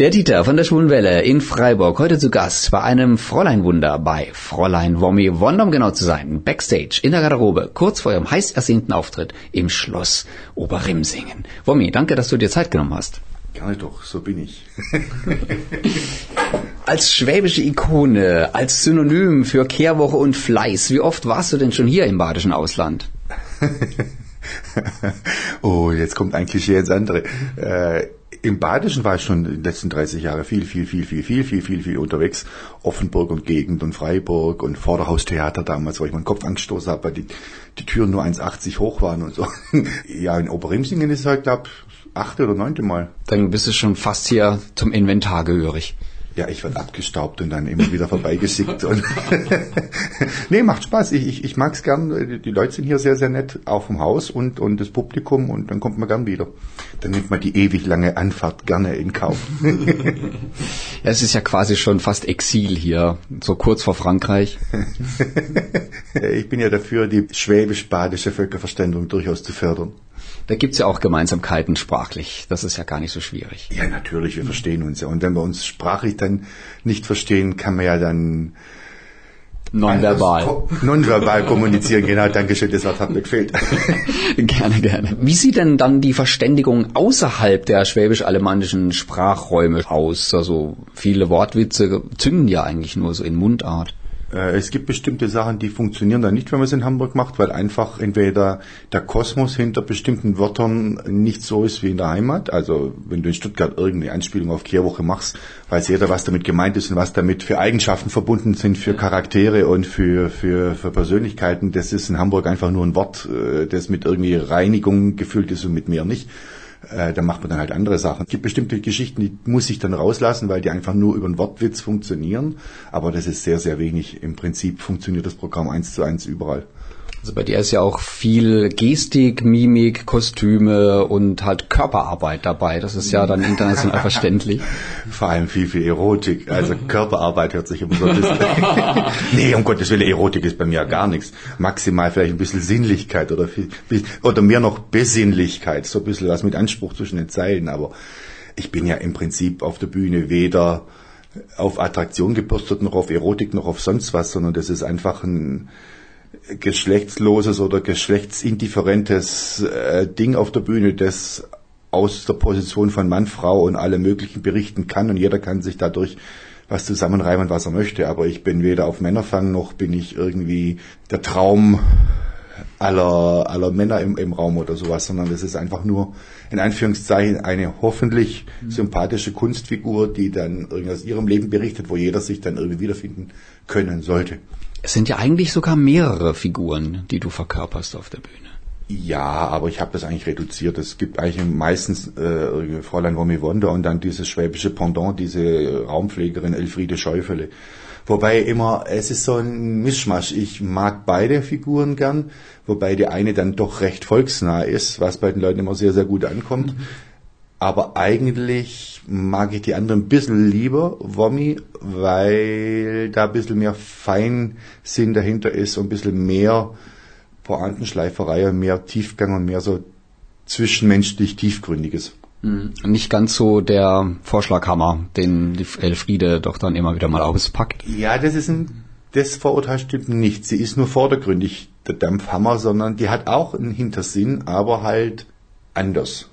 Der Dieter von der Schwulenwelle in Freiburg, heute zu Gast bei einem Fräuleinwunder bei Fräulein Wommi Wonder, um genau zu sein, Backstage in der Garderobe, kurz vor ihrem heiß ersehnten Auftritt im Schloss Oberrimsingen. Wommi, danke, dass du dir Zeit genommen hast. Gerne doch, so bin ich. als schwäbische Ikone, als Synonym für Kehrwoche und Fleiß, wie oft warst du denn schon hier im badischen Ausland? oh, jetzt kommt ein Klischee ins andere. Äh, im Badischen war ich schon in den letzten 30 Jahren viel, viel, viel, viel, viel, viel, viel, viel unterwegs. Offenburg und Gegend und Freiburg und Vorderhaustheater damals, wo ich meinen Kopf angestoßen habe, weil die, die Türen nur 1,80 hoch waren und so. ja, in Oberimsingen ist es halt, glaube achte oder neunte Mal. Dann bist du schon fast hier zum Inventar gehörig. Ja, ich werde abgestaubt und dann immer wieder vorbeigesickt. Und nee, macht Spaß. Ich, ich, ich mag es gern. Die Leute sind hier sehr, sehr nett, auch vom Haus und, und das Publikum und dann kommt man gern wieder. Dann nimmt man die ewig lange Anfahrt gerne in Kauf. ja, es ist ja quasi schon fast Exil hier, so kurz vor Frankreich. ich bin ja dafür, die schwäbisch-badische Völkerverständigung durchaus zu fördern. Da gibt's ja auch Gemeinsamkeiten sprachlich. Das ist ja gar nicht so schwierig. Ja, natürlich, wir verstehen uns ja. Und wenn wir uns sprachlich dann nicht verstehen, kann man ja dann Nonverbal. Nonverbal kommunizieren, genau, Dankeschön, das hat mir gefehlt. gerne, gerne. Wie sieht denn dann die Verständigung außerhalb der schwäbisch-alemannischen Sprachräume aus? Also viele Wortwitze zünden ja eigentlich nur so in Mundart. Äh, es gibt bestimmte Sachen, die funktionieren dann nicht, wenn man es in Hamburg macht, weil einfach entweder der Kosmos hinter bestimmten Wörtern nicht so ist wie in der Heimat. Also wenn du in Stuttgart irgendeine Anspielung auf Kehrwoche machst, weiß jeder, was damit gemeint ist und was damit für Eigenschaften verbunden sind, für Charaktere und für, für, für Persönlichkeiten. Das ist in Hamburg einfach nur ein Wort, äh, das mit irgendwie Reinigung gefüllt ist und mit mehr nicht äh, da macht man dann halt andere Sachen. Es gibt bestimmte Geschichten, die muss ich dann rauslassen, weil die einfach nur über einen Wortwitz funktionieren. Aber das ist sehr, sehr wenig. Im Prinzip funktioniert das Programm eins zu eins überall. Also bei dir ist ja auch viel Gestik, Mimik, Kostüme und halt Körperarbeit dabei. Das ist ja dann international verständlich. Vor allem viel, viel Erotik. Also Körperarbeit hört sich immer so ein bisschen... nee, um Gottes Willen, Erotik ist bei mir gar nichts. Maximal vielleicht ein bisschen Sinnlichkeit oder viel, oder mehr noch Besinnlichkeit. So ein bisschen was mit Anspruch zwischen den Zeilen. Aber ich bin ja im Prinzip auf der Bühne weder auf Attraktion gebürstet, noch auf Erotik, noch auf sonst was, sondern das ist einfach ein geschlechtsloses oder geschlechtsindifferentes äh, Ding auf der Bühne, das aus der Position von Mann, Frau und alle möglichen berichten kann und jeder kann sich dadurch was zusammenreimen, was er möchte. Aber ich bin weder auf Männerfang noch bin ich irgendwie der Traum aller, aller Männer im, im Raum oder sowas, sondern es ist einfach nur in Anführungszeichen eine hoffentlich sympathische Kunstfigur, die dann irgendwie aus ihrem Leben berichtet, wo jeder sich dann irgendwie wiederfinden können sollte. Es sind ja eigentlich sogar mehrere Figuren, die du verkörperst auf der Bühne. Ja, aber ich habe das eigentlich reduziert. Es gibt eigentlich meistens äh, Fräulein Romy Wonder und dann dieses schwäbische Pendant, diese Raumpflegerin Elfriede Schäufele. Wobei immer, es ist so ein Mischmasch. Ich mag beide Figuren gern, wobei die eine dann doch recht volksnah ist, was bei den Leuten immer sehr, sehr gut ankommt. Mhm. Aber eigentlich mag ich die anderen ein bisschen lieber, Wommi, weil da ein bisschen mehr Feinsinn dahinter ist und ein bisschen mehr Pointenschleiferei und mehr Tiefgang und mehr so zwischenmenschlich tiefgründiges. Mhm. Nicht ganz so der Vorschlaghammer, den Elfriede doch dann immer wieder mal auspackt. Ja, das ist ein, das Vorurteil stimmt nicht. Sie ist nur vordergründig der Dampfhammer, sondern die hat auch einen Hintersinn, aber halt anders.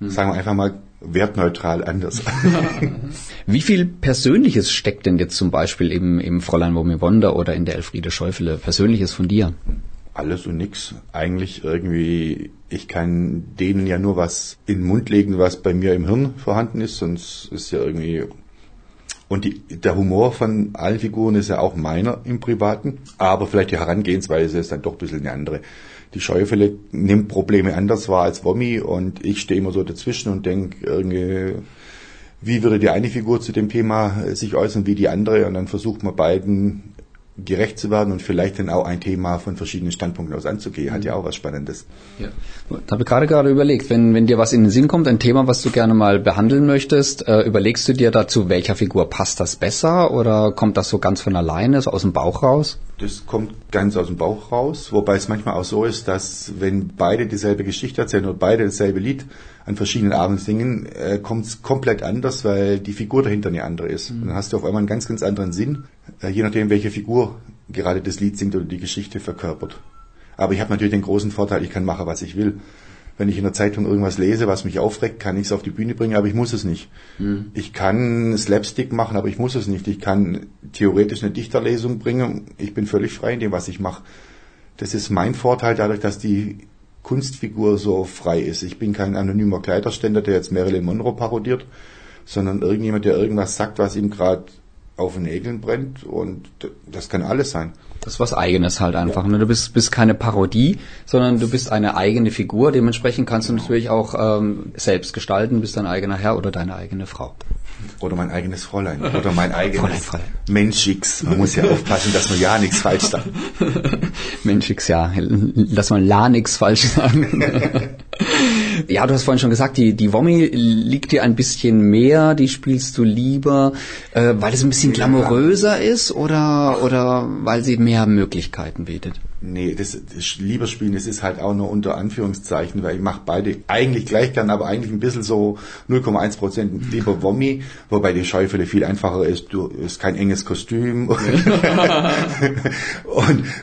Hm. Sagen wir einfach mal wertneutral anders. Wie viel Persönliches steckt denn jetzt zum Beispiel im, im Fräulein Wonder oder in der Elfriede Schäufele Persönliches von dir? Alles und nix. Eigentlich irgendwie, ich kann denen ja nur was in den Mund legen, was bei mir im Hirn vorhanden ist, sonst ist ja irgendwie und die, der Humor von allen Figuren ist ja auch meiner im Privaten, aber vielleicht die Herangehensweise ist dann doch ein bisschen eine andere die Schäufele nimmt Probleme anders wahr als Wommi und ich stehe immer so dazwischen und denke irgendwie, wie würde die eine Figur zu dem Thema sich äußern wie die andere? Und dann versucht man beiden gerecht zu werden und vielleicht dann auch ein Thema von verschiedenen Standpunkten aus anzugehen, hat ja auch was Spannendes. Ja. Da habe ich gerade gerade überlegt, wenn, wenn dir was in den Sinn kommt, ein Thema, was du gerne mal behandeln möchtest, äh, überlegst du dir dazu, welcher Figur passt das besser oder kommt das so ganz von alleine, so aus dem Bauch raus? Das kommt ganz aus dem Bauch raus, wobei es manchmal auch so ist, dass wenn beide dieselbe Geschichte erzählen oder beide dasselbe Lied an verschiedenen Abenden singen, äh, kommt es komplett anders, weil die Figur dahinter eine andere ist. Mhm. Dann hast du auf einmal einen ganz, ganz anderen Sinn, äh, je nachdem, welche Figur gerade das Lied singt oder die Geschichte verkörpert. Aber ich habe natürlich den großen Vorteil, ich kann machen, was ich will. Wenn ich in der Zeitung irgendwas lese, was mich aufregt, kann ich es auf die Bühne bringen, aber ich muss es nicht. Mhm. Ich kann Slapstick machen, aber ich muss es nicht. Ich kann theoretisch eine Dichterlesung bringen. Ich bin völlig frei in dem, was ich mache. Das ist mein Vorteil dadurch, dass die Kunstfigur so frei ist. Ich bin kein anonymer Kleiderständer, der jetzt Marilyn Monroe parodiert, sondern irgendjemand, der irgendwas sagt, was ihm gerade auf den Nägeln brennt und das kann alles sein. Das ist was Eigenes halt einfach. Ja. Ne? Du bist, bist keine Parodie, sondern du bist eine eigene Figur. Dementsprechend kannst du natürlich auch ähm, selbst gestalten, bist dein eigener Herr oder deine eigene Frau. Oder mein eigenes Fräulein. Oder mein eigenes Fräulein, Fräulein. Menschix. Man muss ja aufpassen, dass man ja nichts falsch sagt. Menschix, ja. Lass mal la nichts falsch sagen. ja, du hast vorhin schon gesagt, die, die Wommi liegt dir ein bisschen mehr, die spielst du lieber, äh, weil es ein bisschen glamouröser ist oder, oder weil sie mehr Möglichkeiten bietet? Nee, das, das lieber spielen, das ist halt auch nur unter Anführungszeichen, weil ich mache beide eigentlich gleich gern, aber eigentlich ein bisschen so 0,1 Prozent lieber Wommi, wobei die Scheufele viel einfacher ist. Du ist kein enges Kostüm. und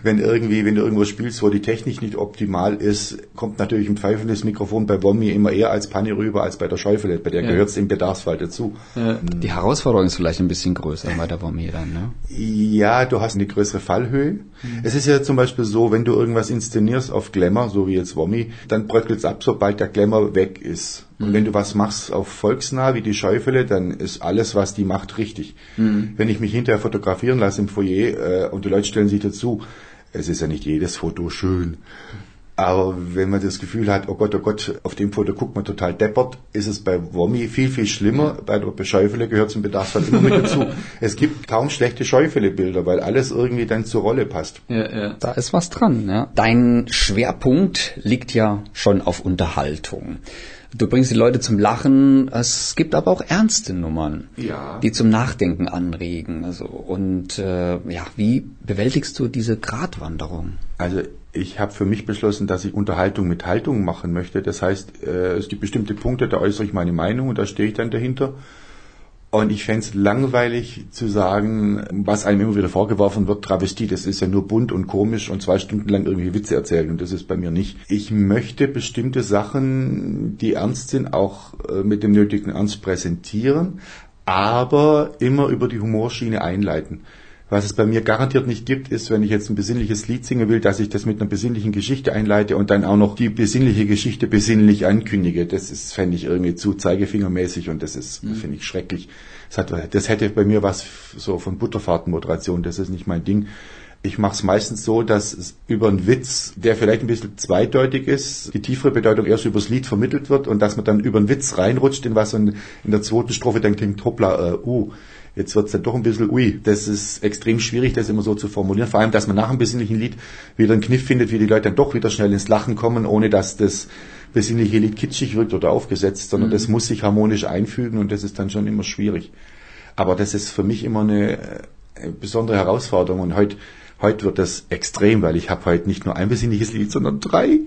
wenn irgendwie, wenn du irgendwo spielst, wo die Technik nicht optimal ist, kommt natürlich ein pfeifendes Mikrofon bei Wommi immer eher als Panne rüber als bei der Scheufele. Bei der ja. gehört es im Bedarfsfall dazu. Ja. Die Herausforderung ist vielleicht ein bisschen größer bei der Wommi dann, ne? Ja, du hast eine größere Fallhöhe. Mhm. Es ist ja zum Beispiel so, wenn du irgendwas inszenierst auf Glamour, so wie jetzt Wommi, dann bröckelt es ab, sobald der Glamour weg ist. Und mhm. wenn du was machst auf volksnah, wie die Schäufele, dann ist alles, was die macht, richtig. Mhm. Wenn ich mich hinterher fotografieren lasse im Foyer äh, und die Leute stellen sich dazu, es ist ja nicht jedes Foto schön. Aber wenn man das Gefühl hat, oh Gott, oh Gott, auf dem Foto guckt man total deppert, ist es bei Womi viel, viel schlimmer. Bei der Schäufele gehört zum Bedarfsfall immer mit dazu. es gibt kaum schlechte Schäufele-Bilder, weil alles irgendwie dann zur Rolle passt. Ja, ja. Da ist was dran, ja. Dein Schwerpunkt liegt ja schon auf Unterhaltung. Du bringst die Leute zum Lachen. Es gibt aber auch ernste Nummern, ja. die zum Nachdenken anregen. Also und äh, ja, wie bewältigst du diese Gratwanderung? Also ich habe für mich beschlossen, dass ich Unterhaltung mit Haltung machen möchte. Das heißt, äh, es gibt bestimmte Punkte, da äußere ich meine Meinung und da stehe ich dann dahinter. Und ich fände es langweilig zu sagen, was einem immer wieder vorgeworfen wird, Travestie, das ist ja nur bunt und komisch und zwei Stunden lang irgendwie Witze erzählen und das ist bei mir nicht. Ich möchte bestimmte Sachen, die ernst sind, auch äh, mit dem nötigen Ernst präsentieren, aber immer über die Humorschiene einleiten. Was es bei mir garantiert nicht gibt, ist, wenn ich jetzt ein besinnliches Lied singen will, dass ich das mit einer besinnlichen Geschichte einleite und dann auch noch die besinnliche Geschichte besinnlich ankündige. Das ist, fände ich irgendwie zu zeigefingermäßig und das ist, mhm. finde ich schrecklich. Das, hat, das hätte bei mir was so von Butterfahrtenmoderation, das ist nicht mein Ding. Ich mache es meistens so, dass es über einen Witz, der vielleicht ein bisschen zweideutig ist, die tiefere Bedeutung erst übers Lied vermittelt wird und dass man dann über einen Witz reinrutscht in was und in der zweiten Strophe dann klingt, hoppla, äh, uh, Jetzt wird's dann doch ein bisschen, ui, das ist extrem schwierig, das immer so zu formulieren. Vor allem, dass man nach einem besinnlichen Lied wieder einen Kniff findet, wie die Leute dann doch wieder schnell ins Lachen kommen, ohne dass das besinnliche Lied kitschig wirkt oder aufgesetzt, sondern mhm. das muss sich harmonisch einfügen und das ist dann schon immer schwierig. Aber das ist für mich immer eine, eine besondere Herausforderung und heute Heute wird das extrem, weil ich habe heute nicht nur ein besinnliches Lied, sondern drei.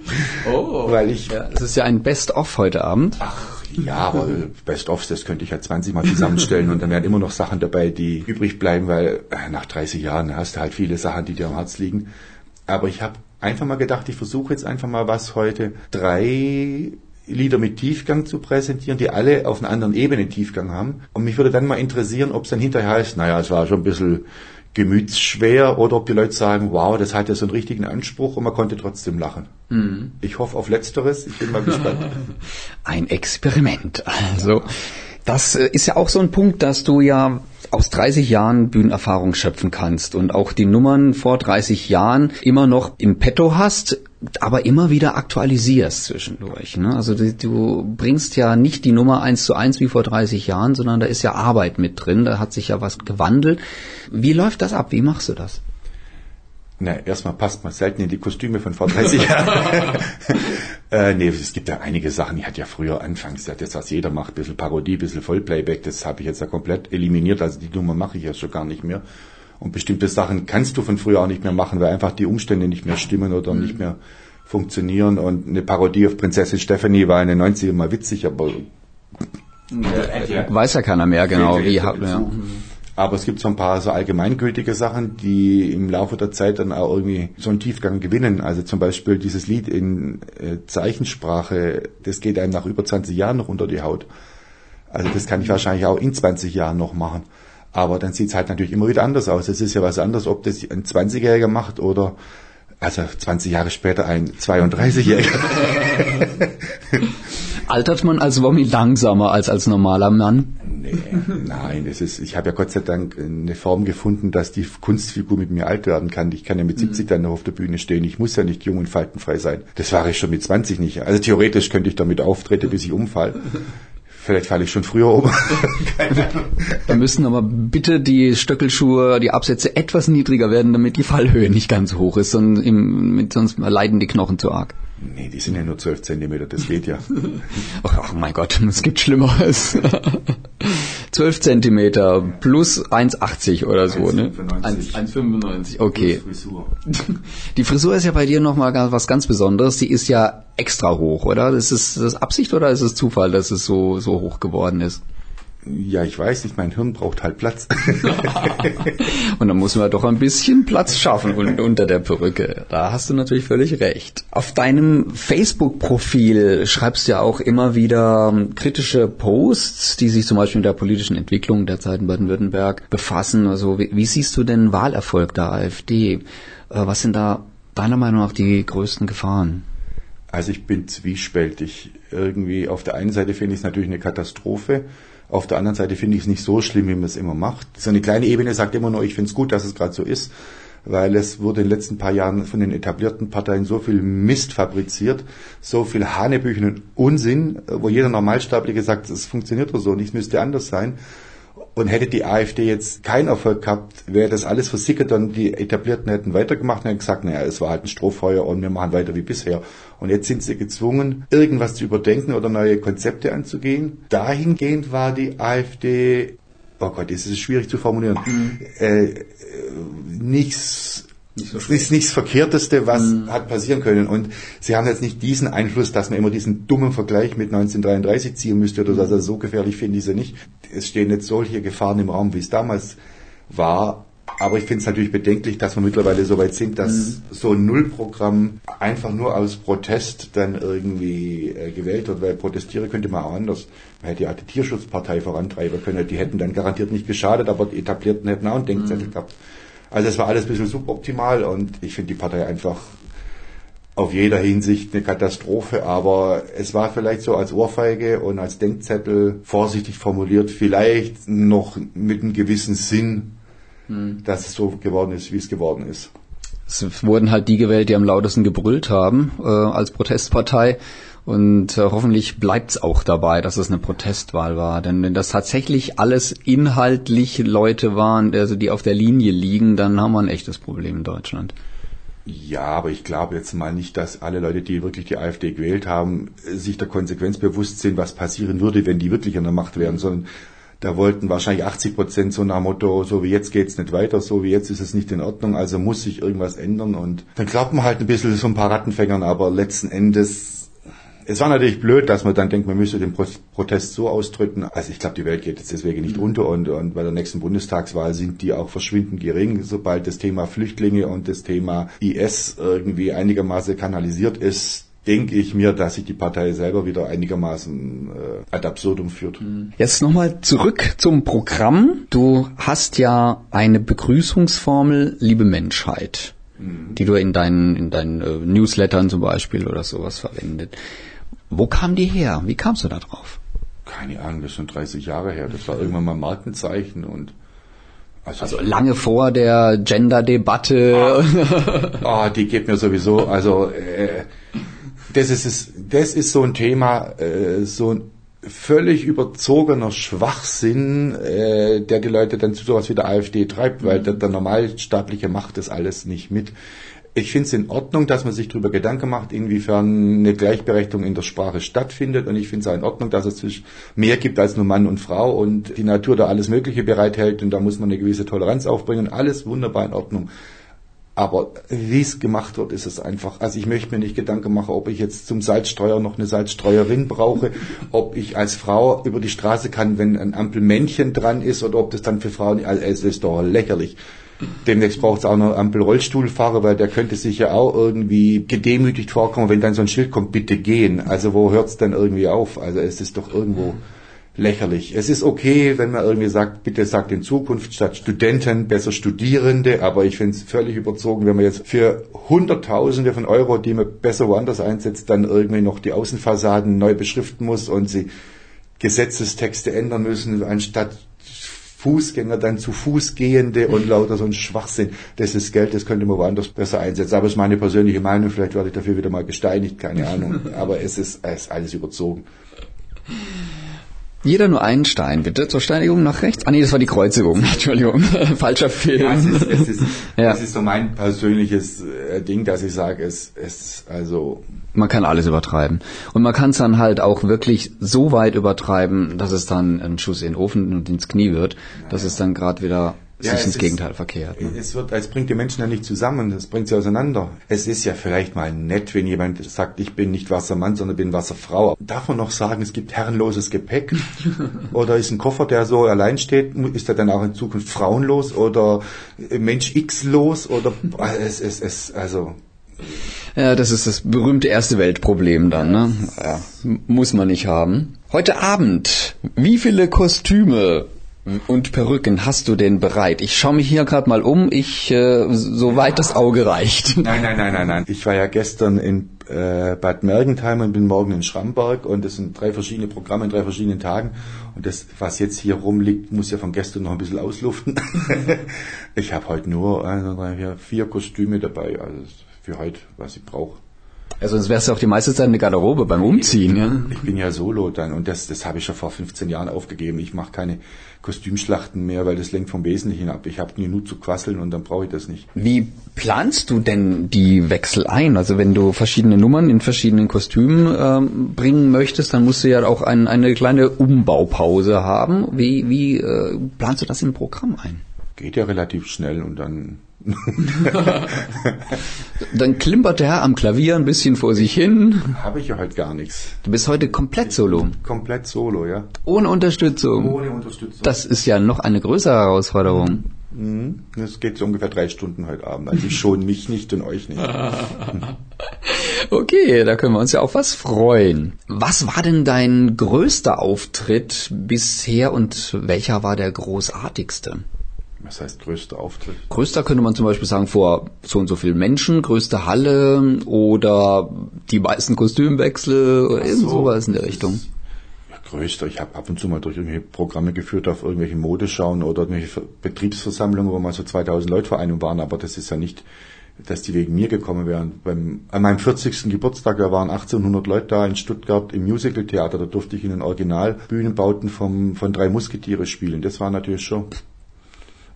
Oh, weil ich. Ja, es ist ja ein Best-of heute Abend. Ach, ja, aber Best-ofs, das könnte ich ja 20 Mal zusammenstellen und dann wären immer noch Sachen dabei, die übrig bleiben, weil äh, nach 30 Jahren hast du halt viele Sachen, die dir am Herz liegen. Aber ich habe einfach mal gedacht, ich versuche jetzt einfach mal was heute. Drei Lieder mit Tiefgang zu präsentieren, die alle auf einer anderen Ebene Tiefgang haben. Und mich würde dann mal interessieren, ob es dann hinterher heißt, naja, es war schon ein bisschen gemütsschwer oder ob die Leute sagen, wow, das hat ja so einen richtigen Anspruch und man konnte trotzdem lachen. Mhm. Ich hoffe auf Letzteres, ich bin mal gespannt. Ein Experiment, also. Das äh, ist ja auch so ein Punkt, dass du ja aus 30 Jahren Bühnenerfahrung schöpfen kannst und auch die Nummern vor 30 Jahren immer noch im Petto hast, aber immer wieder aktualisierst zwischendurch. Ne? Also du, du bringst ja nicht die Nummer eins zu eins wie vor 30 Jahren, sondern da ist ja Arbeit mit drin, da hat sich ja was gewandelt. Wie läuft das ab? Wie machst du das? Na, erstmal passt man selten in die Kostüme von vor 30 Jahren. äh, nee, es gibt ja einige Sachen, die hat ja früher anfangs, das was jeder macht, bisschen Parodie, bisschen Vollplayback, das habe ich jetzt ja komplett eliminiert, also die Nummer mache ich ja schon gar nicht mehr. Und bestimmte Sachen kannst du von früher auch nicht mehr machen, weil einfach die Umstände nicht mehr stimmen oder mhm. nicht mehr funktionieren und eine Parodie auf Prinzessin Stephanie war in den 90ern mal witzig, aber Weiß ja keiner mehr genau, wie ja. Aber es gibt so ein paar so allgemeingültige Sachen, die im Laufe der Zeit dann auch irgendwie so einen Tiefgang gewinnen. Also zum Beispiel dieses Lied in äh, Zeichensprache, das geht einem nach über 20 Jahren noch unter die Haut. Also das kann ich wahrscheinlich auch in 20 Jahren noch machen. Aber dann sieht es halt natürlich immer wieder anders aus. Es ist ja was anderes, ob das ein 20-Jähriger macht oder also 20 Jahre später ein 32-Jähriger. Altert man als Wommi langsamer als als normaler Mann? Nee, nein, es ist, ich habe ja Gott sei Dank eine Form gefunden, dass die Kunstfigur mit mir alt werden kann. Ich kann ja mit 70 dann noch auf der Bühne stehen. Ich muss ja nicht jung und faltenfrei sein. Das war ich schon mit 20 nicht. Also theoretisch könnte ich damit auftreten, bis ich umfall. Vielleicht falle ich schon früher um. da müssen aber bitte die Stöckelschuhe, die Absätze etwas niedriger werden, damit die Fallhöhe nicht ganz hoch ist, sondern im, sonst leiden die Knochen zu arg. Nee, die sind ja nur 12 Zentimeter, das geht ja. oh, oh mein Gott, es gibt Schlimmeres. 12 Zentimeter plus 1,80 oder so, 1, ne? 1,95, okay. Frisur. Die Frisur ist ja bei dir nochmal was ganz Besonderes. Die ist ja extra hoch, oder? Ist es das Absicht oder ist es Zufall, dass es so, so hoch geworden ist? Ja, ich weiß nicht, mein Hirn braucht halt Platz. und dann muss man doch ein bisschen Platz schaffen unter der Perücke. Da hast du natürlich völlig recht. Auf deinem Facebook-Profil schreibst du ja auch immer wieder ähm, kritische Posts, die sich zum Beispiel mit der politischen Entwicklung der Zeit in Baden-Württemberg befassen. Also wie, wie siehst du den Wahlerfolg der AfD? Äh, was sind da deiner Meinung nach die größten Gefahren? Also ich bin zwiespältig. Irgendwie auf der einen Seite finde ich es natürlich eine Katastrophe auf der anderen Seite finde ich es nicht so schlimm, wie man es immer macht. So eine kleine Ebene sagt immer nur, ich finde es gut, dass es gerade so ist, weil es wurde in den letzten paar Jahren von den etablierten Parteien so viel Mist fabriziert, so viel Hanebüchen und Unsinn, wo jeder Normalsterbliche sagt, es funktioniert doch so und es müsste anders sein. Und hätte die AfD jetzt keinen Erfolg gehabt, wäre das alles versickert und die Etablierten hätten weitergemacht und hätten gesagt, naja, es war halt ein Strohfeuer und wir machen weiter wie bisher. Und jetzt sind sie gezwungen, irgendwas zu überdenken oder neue Konzepte anzugehen. Dahingehend war die AfD, oh Gott, es ist schwierig zu formulieren, mhm. äh, nichts nicht so ist nichts Verkehrteste, was mhm. hat passieren können. Und sie haben jetzt nicht diesen Einfluss, dass man immer diesen dummen Vergleich mit 1933 ziehen müsste oder so. Also so gefährlich finde ich sie nicht. Es stehen jetzt solche Gefahren im Raum, wie es damals war. Aber ich finde es natürlich bedenklich, dass wir mittlerweile so weit sind, dass mhm. so ein Nullprogramm einfach nur aus Protest dann irgendwie äh, gewählt wird, weil protestieren könnte man auch anders. Man hätte ja die Tierschutzpartei vorantreiben können, die hätten dann garantiert nicht geschadet, aber die Etablierten hätten auch einen Denkzettel mhm. gehabt. Also es war alles ein bisschen suboptimal und ich finde die Partei einfach auf jeder Hinsicht eine Katastrophe, aber es war vielleicht so als Ohrfeige und als Denkzettel vorsichtig formuliert, vielleicht noch mit einem gewissen Sinn, hm. dass es so geworden ist, wie es geworden ist. Es wurden halt die gewählt, die am lautesten gebrüllt haben äh, als Protestpartei. Und äh, hoffentlich bleibt es auch dabei, dass es eine Protestwahl war. Denn wenn das tatsächlich alles inhaltlich Leute waren, also die auf der Linie liegen, dann haben wir ein echtes Problem in Deutschland. Ja, aber ich glaube jetzt mal nicht, dass alle Leute, die wirklich die AfD gewählt haben, sich der Konsequenz bewusst sind, was passieren würde, wenn die wirklich an der Macht wären, sondern da wollten wahrscheinlich 80 Prozent so nach Motto, so wie jetzt geht's nicht weiter, so wie jetzt ist es nicht in Ordnung, also muss sich irgendwas ändern. Und dann glaubt man halt ein bisschen so ein paar Rattenfängern, aber letzten Endes es war natürlich blöd, dass man dann denkt, man müsste den Protest so ausdrücken. Also ich glaube, die Welt geht jetzt deswegen nicht mhm. unter und, und bei der nächsten Bundestagswahl sind die auch verschwindend gering, sobald das Thema Flüchtlinge und das Thema IS irgendwie einigermaßen kanalisiert ist denke ich mir, dass sich die Partei selber wieder einigermaßen äh, ad absurdum führt. Mhm. Jetzt nochmal zurück zum Programm. Du hast ja eine Begrüßungsformel, liebe Menschheit, mhm. die du in deinen, in deinen äh, Newslettern zum Beispiel oder sowas verwendet. Wo kam die her? Wie kamst du da drauf? Keine Ahnung, das ist schon 30 Jahre her. Das war irgendwann mal Markenzeichen und also, also lange vor der Gender-Debatte. Ah, oh, die geht mir sowieso. Also äh, das ist das ist so ein Thema, äh, so ein völlig überzogener Schwachsinn, äh, der die Leute dann zu sowas wie der AfD treibt, weil der, der normalstaatliche macht das alles nicht mit ich finde es in Ordnung, dass man sich darüber Gedanken macht, inwiefern eine Gleichberechtigung in der Sprache stattfindet. Und ich finde es auch in Ordnung, dass es mehr gibt als nur Mann und Frau und die Natur da alles Mögliche bereithält und da muss man eine gewisse Toleranz aufbringen. Alles wunderbar in Ordnung. Aber wie es gemacht wird, ist es einfach. Also ich möchte mir nicht Gedanken machen, ob ich jetzt zum Salzstreuer noch eine Salzstreuerin brauche, ob ich als Frau über die Straße kann, wenn ein Ampelmännchen dran ist, oder ob das dann für Frauen, also es ist doch lächerlich. Demnächst braucht es auch noch Ampelrollstuhlfahrer, weil der könnte sich ja auch irgendwie gedemütigt vorkommen, wenn dann so ein Schild kommt, bitte gehen. Also wo hört es dann irgendwie auf? Also es ist doch irgendwo lächerlich. Es ist okay, wenn man irgendwie sagt, bitte sagt in Zukunft statt Studenten besser Studierende, aber ich finde es völlig überzogen, wenn man jetzt für Hunderttausende von Euro, die man besser woanders einsetzt, dann irgendwie noch die Außenfassaden neu beschriften muss und sie Gesetzestexte ändern müssen, anstatt Fußgänger dann zu Fußgehende und lauter so ein Schwachsinn. Das ist Geld, das könnte man woanders besser einsetzen. Aber es ist meine persönliche Meinung, vielleicht werde ich dafür wieder mal gesteinigt, keine Ahnung. Aber es ist, es ist alles überzogen. Jeder nur einen Stein, bitte. Zur Steinigung nach rechts. Ah nee, das war die Kreuzigung. Entschuldigung. Falscher Film. Ja, es, ist, es, ist, ja. es ist so mein persönliches äh, Ding, dass ich sage, es, es also man kann alles übertreiben. Und man kann es dann halt auch wirklich so weit übertreiben, dass es dann ein Schuss in den Ofen und ins Knie wird, dass es dann gerade wieder ja, sich ins Gegenteil verkehrt. Ne? Es wird, es bringt die Menschen ja nicht zusammen, es bringt sie auseinander. Es ist ja vielleicht mal nett, wenn jemand sagt, ich bin nicht Wassermann, sondern bin Wasserfrau. Darf man noch sagen, es gibt herrenloses Gepäck? oder ist ein Koffer, der so allein steht, ist er dann auch in Zukunft frauenlos oder Mensch X los? Oder es, es, es, also ja, das ist das berühmte erste Weltproblem dann, ne? Ja, muss man nicht haben. Heute Abend, wie viele Kostüme und Perücken hast du denn bereit? Ich schaue mich hier gerade mal um, ich äh, soweit das Auge reicht. Nein, nein, nein, nein, nein. Ich war ja gestern in äh, Bad Mergentheim und bin morgen in Schramberg und das sind drei verschiedene Programme in drei verschiedenen Tagen und das, was jetzt hier rumliegt, muss ja von gestern noch ein bisschen ausluften. ich habe heute nur vier, vier Kostüme dabei, also für heute, was ich brauche. Also sonst wärst du auch die meiste Zeit in der Garderobe beim Umziehen, ich, ja? Ich bin ja solo dann und das, das habe ich schon vor 15 Jahren aufgegeben. Ich mache keine Kostümschlachten mehr, weil das lenkt vom Wesentlichen ab. Ich habe genug zu quasseln und dann brauche ich das nicht. Wie planst du denn die Wechsel ein? Also wenn du verschiedene Nummern in verschiedenen Kostümen ähm, bringen möchtest, dann musst du ja auch ein, eine kleine Umbaupause haben. Wie, wie äh, planst du das im Programm ein? Geht ja relativ schnell und dann Dann klimpert der Herr am Klavier ein bisschen vor sich hin. Habe ich ja heute gar nichts. Du bist heute komplett solo. Komplett solo, ja. Ohne Unterstützung. Ohne Unterstützung. Das ist ja noch eine größere Herausforderung. Mhm. Es geht so ungefähr drei Stunden heute Abend. Also ich schon mich nicht und euch nicht. okay, da können wir uns ja auf was freuen. Was war denn dein größter Auftritt bisher und welcher war der großartigste? Was heißt größter Auftritt? Größter könnte man zum Beispiel sagen vor so und so vielen Menschen, größte Halle oder die meisten Kostümwechsel oder irgend so, sowas in der Richtung. Ja, größter. Ich habe ab und zu mal durch irgendwelche Programme geführt auf irgendwelche Modeschauen oder irgendwelche Betriebsversammlungen, wo mal so 2000 Leute vor einem waren, aber das ist ja nicht, dass die wegen mir gekommen wären. Beim, an meinem 40. Geburtstag, da waren 1800 Leute da in Stuttgart im Musical-Theater, da durfte ich in den Originalbühnenbauten vom, von drei Musketiere spielen. Das war natürlich schon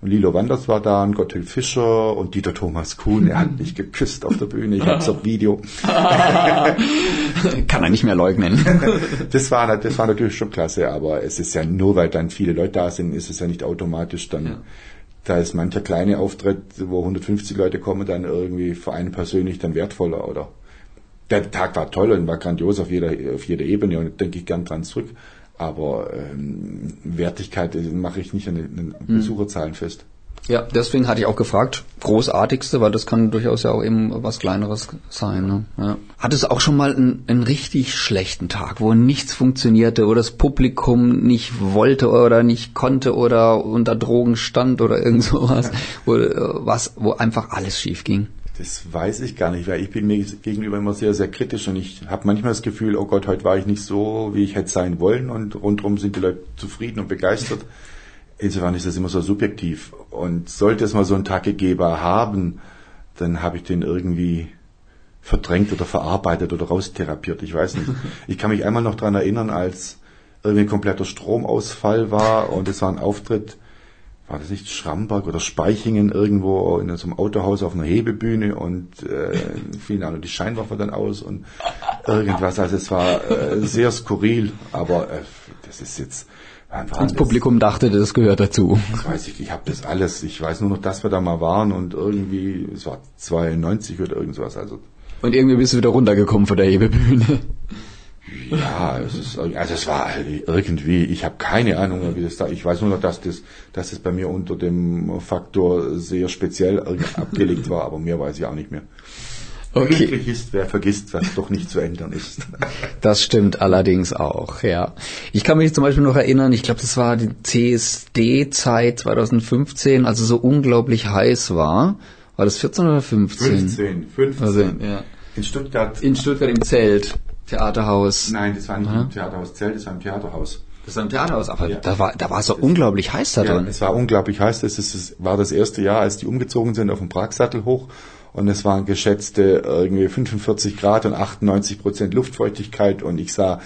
und Lilo Wanders war da und Gotthilf Fischer und Dieter Thomas Kuhn. Er hat mich geküsst auf der Bühne. Ich hab's auf Video. Kann er nicht mehr leugnen. das war, das war natürlich schon klasse, aber es ist ja nur, weil dann viele Leute da sind, ist es ja nicht automatisch dann, ja. da ist mancher kleine Auftritt, wo 150 Leute kommen, dann irgendwie für einen persönlich dann wertvoller, oder? Der Tag war toll und war grandios auf jeder, auf jeder Ebene und denke ich gern dran zurück. Aber ähm, Wertigkeit mache ich nicht an den hm. Besucherzahlen fest. Ja, deswegen hatte ich auch gefragt, großartigste, weil das kann durchaus ja auch eben was Kleineres sein. Ne? Ja. Hattest du auch schon mal einen, einen richtig schlechten Tag, wo nichts funktionierte, wo das Publikum nicht wollte oder nicht konnte oder unter Drogen stand oder irgend sowas, wo, äh, was, wo einfach alles schief ging? Das weiß ich gar nicht, weil ich bin mir gegenüber immer sehr, sehr kritisch und ich habe manchmal das Gefühl, oh Gott, heute war ich nicht so, wie ich hätte sein wollen und rundherum sind die Leute zufrieden und begeistert. Insofern ist das immer so subjektiv. Und sollte es mal so einen Tagegeber haben, dann habe ich den irgendwie verdrängt oder verarbeitet oder raustherapiert. Ich weiß nicht. Ich kann mich einmal noch dran erinnern, als irgendwie ein kompletter Stromausfall war und es war ein Auftritt war das nicht Schramberg oder Speichingen irgendwo in so einem Autohaus auf einer Hebebühne und äh, fielen auch die Scheinwerfer dann aus und irgendwas. Also es war äh, sehr skurril, aber äh, das ist jetzt, Einfach alles. Publikum dachte, das gehört dazu. Das weiß ich, ich habe das alles. Ich weiß nur noch, dass wir da mal waren und irgendwie, es war 92 oder irgendwas. Also Und irgendwie bist du wieder runtergekommen von der Hebebühne. Ja, es ist, also es war irgendwie, ich habe keine Ahnung, wie das da. Ich weiß nur noch, dass das, dass es bei mir unter dem Faktor sehr speziell abgelegt war, aber mehr weiß ich auch nicht mehr. Okay. Glücklich ist, wer vergisst, was doch nicht zu ändern ist. Das stimmt allerdings auch, ja. Ich kann mich zum Beispiel noch erinnern, ich glaube, das war die CSD-Zeit 2015, als es so unglaublich heiß war. War das 14 oder 15? 15, 15. Also, ja. In Stuttgart. In Stuttgart im Zelt, Theaterhaus. Nein, das war nicht im Theaterhaus Zelt, das war im Theaterhaus. Das war im Theaterhaus, aber Ja. da war da war es so unglaublich heiß da Ja, drin. es war unglaublich heiß. Das ist, es war das erste Jahr, als die umgezogen sind auf den Pragsattel hoch. Und es waren geschätzte irgendwie 45 Grad und 98 Prozent Luftfeuchtigkeit. Und ich sah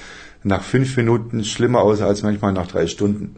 nach fünf Minuten schlimmer aus als manchmal nach drei Stunden.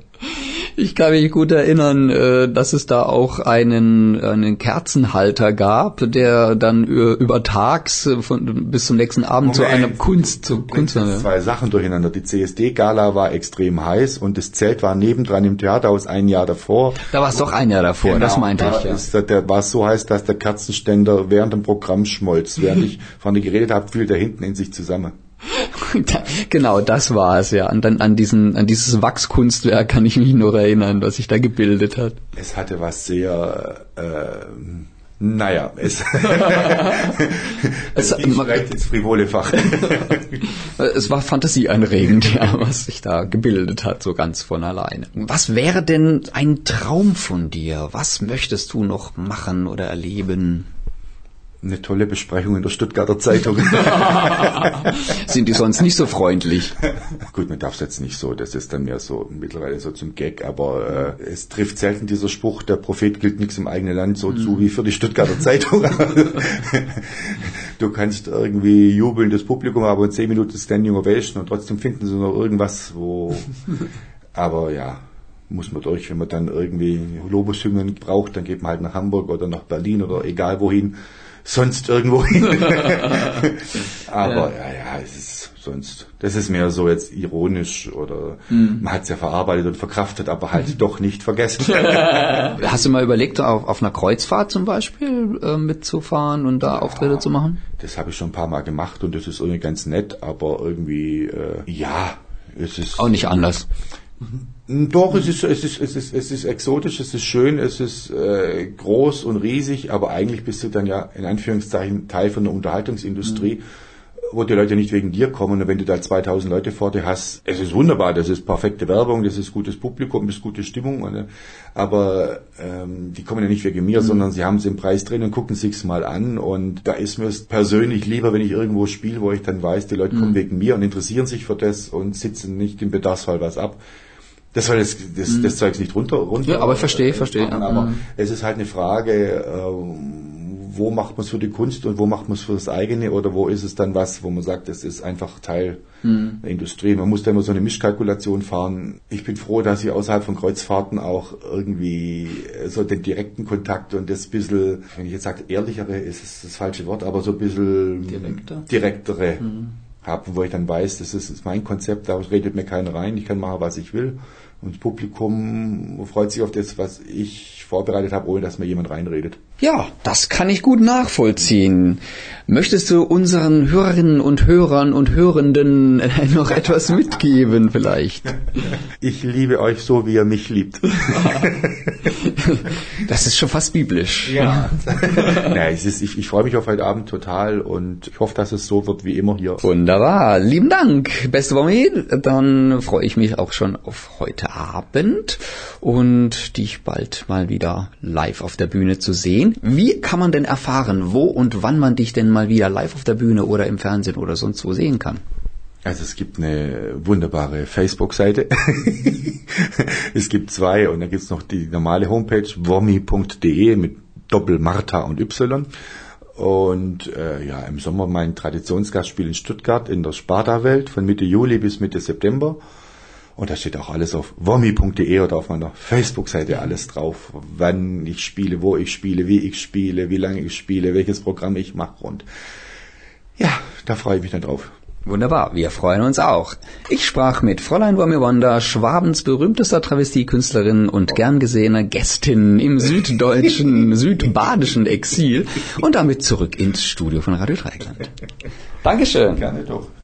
Ich kann mich gut erinnern, äh, dass es da auch einen, einen Kerzenhalter gab, der dann über tags äh, von, bis zum nächsten Abend zu einer Kunst, zu Kunst Das zwei Sachen durcheinander. Die CSD-Gala war extrem heiß und das Zelt war nebendran im Theaterhaus ein Jahr davor. Da war es doch ein Jahr davor, das Genau, meinte da ich, ja. Ist, der- war so heiß, dass der Kerzenständer während dem Programm schmolz. Während ich vorne geredet habe, fiel der hinten in sich zusammen. Genau, das war es, ja. Und dann an diesen, an dieses Wachskunstwerk kann ich mich noch erinnern, was sich da gebildet hat. Es hatte was sehr, äh, naja, es, Es- ging ins frivole Fach. Es war fantasieanregend, ja, was sich da gebildet hat, so ganz von alleine. Was wäre denn ein Traum von dir? Was möchtest du noch machen oder erleben? Eine tolle Besprechung in der Stuttgarter Zeitung. Sind die sonst nicht so freundlich? Gut, man darf es jetzt nicht so, das ist dann mehr so mittlerweile so zum Gag, aber äh, es trifft selten dieser Spruch, der Prophet gilt nichts im eigenen Land so zu wie für die Stuttgarter Zeitung. du kannst irgendwie jubelndes Publikum haben und zehn Minuten Standing Ovation und trotzdem finden sie noch irgendwas, wo... Aber ja, muss man durch. Wenn man dann irgendwie Lobeshymnen braucht, dann geht man halt nach Hamburg oder nach Berlin oder egal wohin, sonst irgendwo hin. Aber ja. ja, es ist sonst, das ist mehr so jetzt ironisch oder man hat es ja verarbeitet und verkraftet, aber halt doch nicht vergessen. Hast du mal überlegt, auf, auf einer Kreuzfahrt zum Beispiel äh, mitzufahren und da Auftritte zu machen? Das habe ich schon ein paar Mal gemacht und das ist irgendwie ganz nett, aber irgendwie, äh, ja, es ist... Auch nicht anders. Doch, es ist, es ist, es ist, es ist exotisch, es ist schön, es ist äh, groß und riesig, aber eigentlich bist du dann ja in Anführungszeichen Teil von der Unterhaltungsindustrie, wo die Leute nicht wegen dir kommen. Und wenn du da 2000 Leute vor dir hast, es ist wunderbar, das ist perfekte Werbung, das ist gutes Publikum, das ist gute Stimmung, und, äh, aber ähm, die kommen ja nicht wegen mir, sondern sie haben es im Preis drin und gucken sich's mal an. Und da ist mir es persönlich lieber, wenn ich irgendwo spiele, wo ich dann weiß, die Leute kommen wegen mir und interessieren sich für das und sitzen nicht im Bedarfsfall was ab. Das soll das, das, das Zeugs nicht runter, runter. Ja, aber ich verstehe, äh, verstehe, ja. Aber Mhm. es ist halt eine Frage, äh, wo macht man es für die Kunst und wo macht man es für das eigene oder wo ist es dann was, wo man sagt, es ist einfach Teil Mhm. der Industrie. Man muss da immer so eine Mischkalkulation fahren. Ich bin froh, dass ich außerhalb von Kreuzfahrten auch irgendwie äh, so den direkten Kontakt und das bisschen, wenn ich jetzt sage ehrlichere, ist es das falsche Wort, aber so ein bisschen Direkter? Mhm. direktere habe, wo ich dann weiß, das ist, das ist mein Konzept, da redet mir keiner rein, ich kann machen, was ich will. Und das Publikum freut sich auf das, was ich vorbereitet habe, ohne dass mir jemand reinredet. Ja, das kann ich gut nachvollziehen. Möchtest du unseren Hörerinnen und Hörern und Hörenden noch etwas mitgeben vielleicht? Ich liebe euch so, wie ihr mich liebt. Das ist schon fast biblisch. Ja. Es ist, ich, ich freue mich auf heute Abend total und ich hoffe, dass es so wird wie immer hier. Wunderbar, lieben Dank, beste Womi. Dann freue ich mich auch schon auf heute Abend und dich bald mal wieder live auf der Bühne zu sehen. Wie kann man denn erfahren, wo und wann man dich denn mal wieder live auf der Bühne oder im Fernsehen oder sonst wo sehen kann? Also es gibt eine wunderbare Facebook-Seite. es gibt zwei und dann gibt's noch die normale Homepage womi.de mit Doppel Martha und Y. Und äh, ja, im Sommer mein Traditionsgastspiel in Stuttgart in der Sparta-Welt von Mitte Juli bis Mitte September. Und da steht auch alles auf womi.de oder auf meiner Facebook-Seite alles drauf, wann ich spiele, wo ich spiele, wie ich spiele, wie lange ich spiele, welches Programm ich mache und ja, da freue ich mich dann drauf. Wunderbar, wir freuen uns auch. Ich sprach mit Fräulein Wommy Wanda, Schwabens berühmtester Travestiekünstlerin und gern gesehener Gästin im süddeutschen, südbadischen Exil und damit zurück ins Studio von Radio Dreieckland. Dankeschön. Gerne doch.